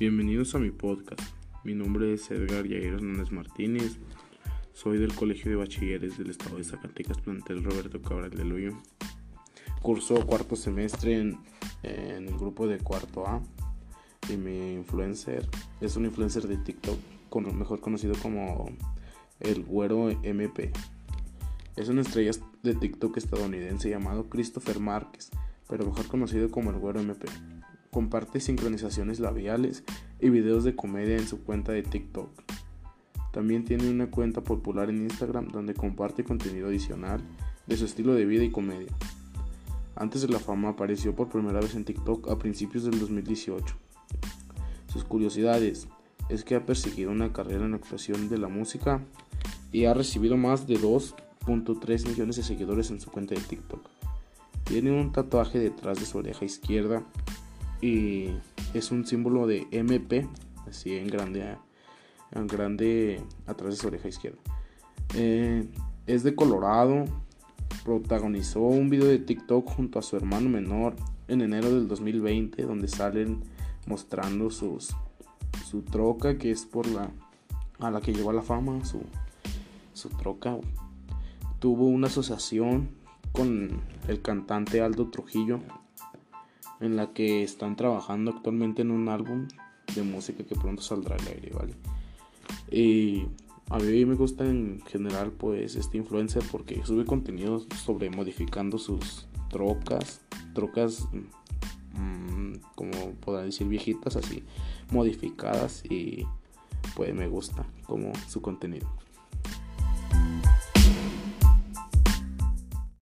Bienvenidos a mi podcast. Mi nombre es Edgar Yair Hernández Martínez. Soy del Colegio de Bachilleres del Estado de Zacatecas, plantel Roberto Cabral de Luyo. Curso cuarto semestre en, el grupo de cuarto A. Y mi influencer es un influencer de TikTok, con, mejor conocido como el Güero MP. Es una estrella de TikTok estadounidense llamado Christopher Márquez, pero mejor conocido como el Güero MP. Comparte sincronizaciones labiales y videos de comedia en su cuenta de TikTok. También tiene una cuenta popular en Instagram donde comparte contenido adicional de su estilo de vida y comedia. Antes de la fama apareció por primera vez en TikTok a principios del 2018. Sus curiosidades es que ha perseguido una carrera en actuación de la música y ha recibido más de 2.3 millones de seguidores en su cuenta de TikTok. Tiene un tatuaje detrás de su oreja izquierda y es un símbolo de MP, así en grande, en grande atrás de su oreja izquierda. Eh, es de Colorado, protagonizó un video de TikTok junto a su hermano menor en enero del 2020 donde salen mostrando sus, su troca que es por la a la que llevó a la fama su, su troca tuvo una asociación con el cantante Aldo Trujillo en la que están trabajando actualmente en un álbum de música que pronto saldrá al aire, ¿vale? Y a mí me gusta en general pues este influencer porque sube contenido sobre modificando sus trocas, trocas mmm, como podrán decir viejitas así, modificadas y pues me gusta como su contenido.